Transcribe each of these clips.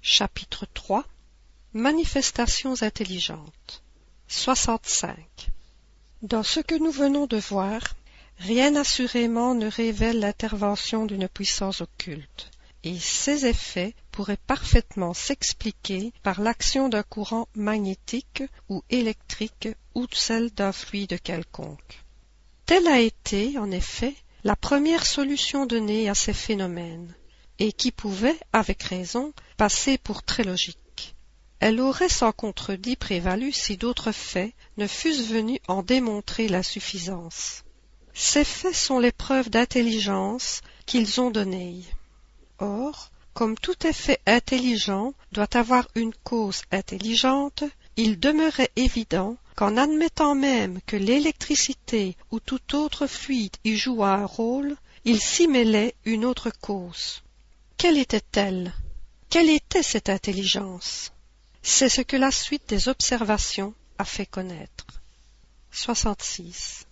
Chapitre 3 Manifestations intelligentes 65 Dans ce que nous venons de voir, rien assurément ne révèle l'intervention d'une puissance occulte, et ses effets pourraient parfaitement s'expliquer par l'action d'un courant magnétique ou électrique ou celle d'un fluide quelconque. Telle a été, en effet, la première solution donnée à ces phénomènes, et qui pouvait, avec raison, passer pour très logique. Elle aurait sans contredit prévalu si d'autres faits ne fussent venus en démontrer l'insuffisance. Ces faits sont les preuves d'intelligence qu'ils ont données. Or, comme tout effet intelligent doit avoir une cause intelligente, il demeurait évident qu'en admettant même que l'électricité ou tout autre fluide y jouât un rôle, il s'y mêlait une autre cause. Quelle était-elle? Quelle était cette intelligence? C'est ce que la suite des observations a fait connaître. 66.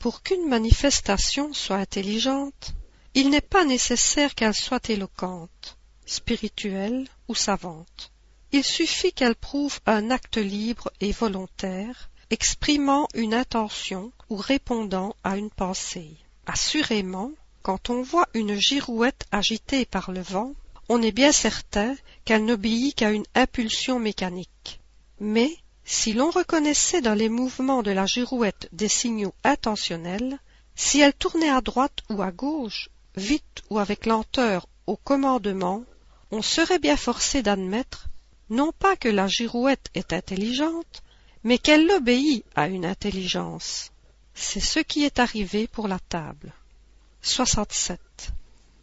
Pour qu'une manifestation soit intelligente, il n'est pas nécessaire qu'elle soit éloquente, spirituelle ou savante. Il suffit qu'elle prouve un acte libre et volontaire, exprimant une intention ou répondant à une pensée. Assurément, quand on voit une girouette agitée par le vent, on est bien certain qu'elle n'obéit qu'à une impulsion mécanique. Mais si l'on reconnaissait dans les mouvements de la girouette des signaux intentionnels, si elle tournait à droite ou à gauche, vite ou avec lenteur au commandement, on serait bien forcé d'admettre non pas que la girouette est intelligente, mais qu'elle obéit à une intelligence. C'est ce qui est arrivé pour la table. 67.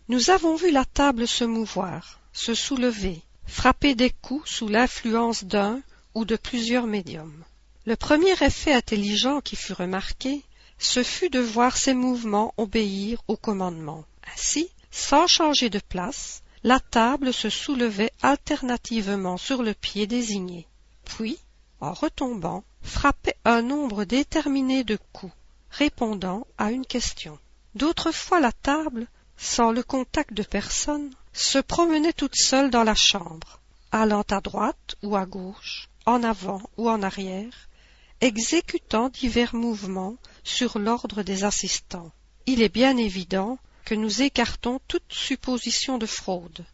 Nous avons vu la table se mouvoir, se soulever, frapper des coups sous l'influence d'un ou de plusieurs médiums. Le premier effet intelligent qui fut remarqué, ce fut de voir ces mouvements obéir au commandement. Ainsi, sans changer de place, la table se soulevait alternativement sur le pied désigné, puis, en retombant, frappait un nombre déterminé de coups, répondant à une question. D'autres fois la table, sans le contact de personne, se promenait toute seule dans la chambre, allant à droite ou à gauche, en avant ou en arrière, exécutant divers mouvements sur l'ordre des assistants. Il est bien évident que nous écartons toute supposition de fraude,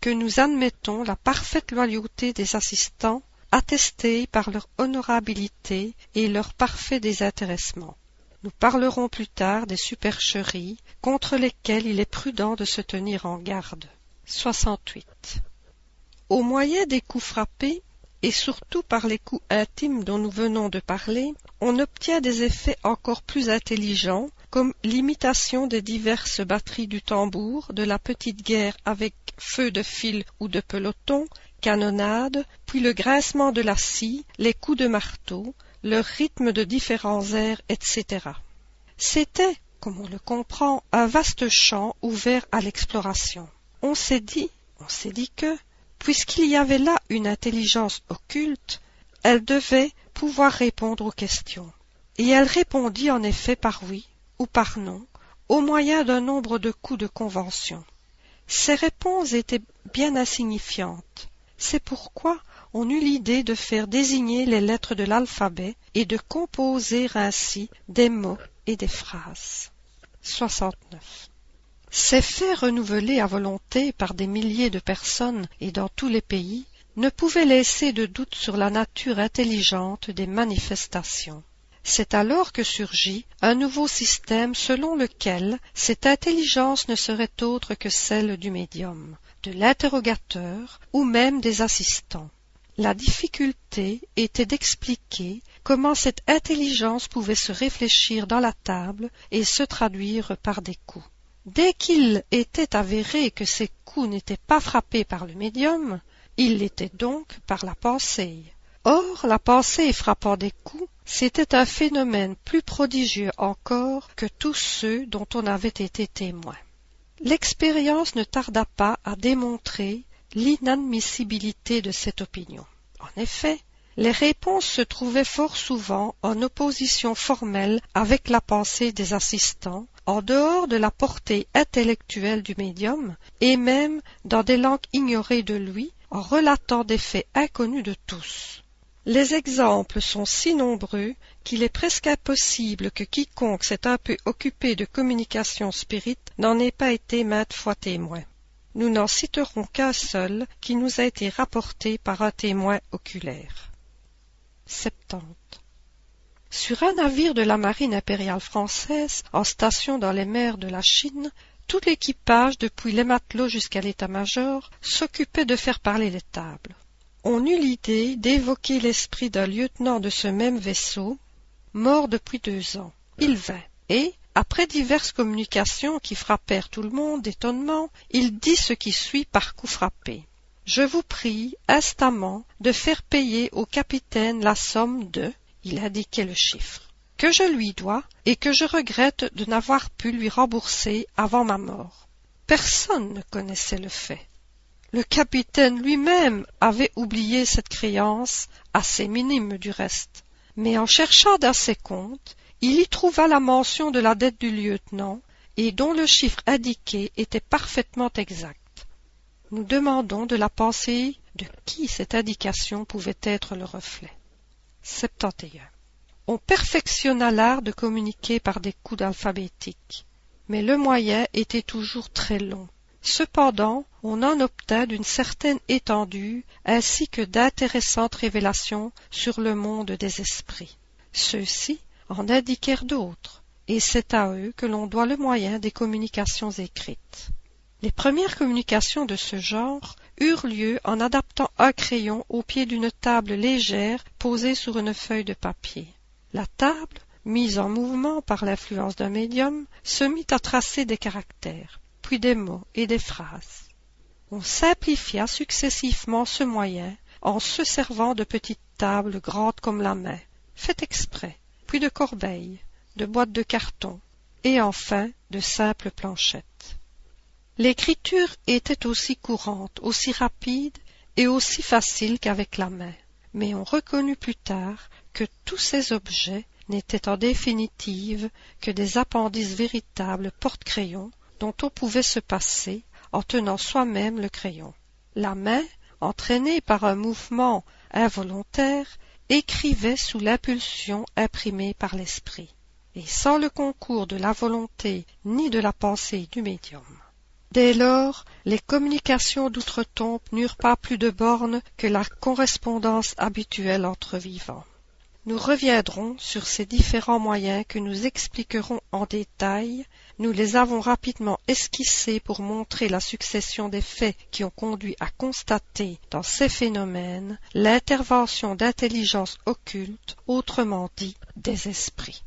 que nous admettons la parfaite loyauté des assistants attestée par leur honorabilité et leur parfait désintéressement. Nous parlerons plus tard des supercheries contre lesquelles il est prudent de se tenir en garde. 68. Au moyen des coups frappés, et surtout par les coups intimes dont nous venons de parler, on obtient des effets encore plus intelligents comme l'imitation des diverses batteries du tambour, de la petite guerre avec feu de fil ou de peloton, canonnade, puis le grincement de la scie, les coups de marteau, leur rythme de différents airs, etc. C'était, comme on le comprend, un vaste champ ouvert à l'exploration. On s'est dit, on s'est dit que, puisqu'il y avait là une intelligence occulte, elle devait pouvoir répondre aux questions. Et elle répondit en effet par oui, ou par non, au moyen d'un nombre de coups de convention. Ces réponses étaient bien insignifiantes. C'est pourquoi on eut l'idée de faire désigner les lettres de l'alphabet et de composer ainsi des mots et des phrases. 69. Ces faits renouvelés à volonté par des milliers de personnes et dans tous les pays ne pouvaient laisser de doute sur la nature intelligente des manifestations. C'est alors que surgit un nouveau système selon lequel cette intelligence ne serait autre que celle du médium, de l'interrogateur ou même des assistants. La difficulté était d'expliquer comment cette intelligence pouvait se réfléchir dans la table et se traduire par des coups. Dès qu'il était avéré que ces coups n'étaient pas frappés par le médium, ils l'étaient donc par la pensée. Or, la pensée frappant des coups, c'était un phénomène plus prodigieux encore que tous ceux dont on avait été témoin. L'expérience ne tarda pas à démontrer l'inadmissibilité de cette opinion. En effet, les réponses se trouvaient fort souvent en opposition formelle avec la pensée des assistants, en dehors de la portée intellectuelle du médium, et même dans des langues ignorées de lui, en relatant des faits inconnus de tous. Les exemples sont si nombreux qu'il est presque impossible que quiconque s'est un peu occupé de communication spirite n'en ait pas été maintes fois témoin. Nous n'en citerons qu'un seul qui nous a été rapporté par un témoin oculaire. 70. Sur un navire de la marine impériale française, en station dans les mers de la Chine, tout l'équipage, depuis les matelots jusqu'à l'état-major, s'occupait de faire parler les tables. On eut l'idée d'évoquer l'esprit d'un lieutenant de ce même vaisseau, mort depuis deux ans. Il vint, et, après diverses communications qui frappèrent tout le monde d'étonnement, il dit ce qui suit par coup frappé. Je vous prie instamment de faire payer au capitaine la somme de il indiquait le chiffre que je lui dois et que je regrette de n'avoir pu lui rembourser avant ma mort. Personne ne connaissait le fait. Le capitaine lui-même avait oublié cette créance, assez minime du reste. Mais en cherchant dans ses comptes, il y trouva la mention de la dette du lieutenant, et dont le chiffre indiqué était parfaitement exact. Nous demandons de la pensée de qui cette indication pouvait être le reflet. 71. On perfectionna l'art de communiquer par des coups alphabétiques, mais le moyen était toujours très long. Cependant, on en obtint d'une certaine étendue ainsi que d'intéressantes révélations sur le monde des esprits. Ceux-ci en indiquèrent d'autres, et c'est à eux que l'on doit le moyen des communications écrites. Les premières communications de ce genre eurent lieu en adaptant un crayon au pied d'une table légère posée sur une feuille de papier. La table, mise en mouvement par l'influence d'un médium, se mit à tracer des caractères, puis des mots et des phrases. On simplifia successivement ce moyen en se servant de petites tables grandes comme la main, faites exprès, de corbeilles, de boîtes de carton, et enfin de simples planchettes. L'écriture était aussi courante, aussi rapide et aussi facile qu'avec la main, mais on reconnut plus tard que tous ces objets n'étaient en définitive que des appendices véritables porte-crayons dont on pouvait se passer en tenant soi-même le crayon. La main, entraînée par un mouvement involontaire, écrivait sous l'impulsion imprimée par l'esprit, et sans le concours de la volonté ni de la pensée du médium. Dès lors, les communications d'outre-tombe n'eurent pas plus de bornes que la correspondance habituelle entre vivants. Nous reviendrons sur ces différents moyens que nous expliquerons en détail, nous les avons rapidement esquissés pour montrer la succession des faits qui ont conduit à constater dans ces phénomènes l'intervention d'intelligences occultes, autrement dit des esprits.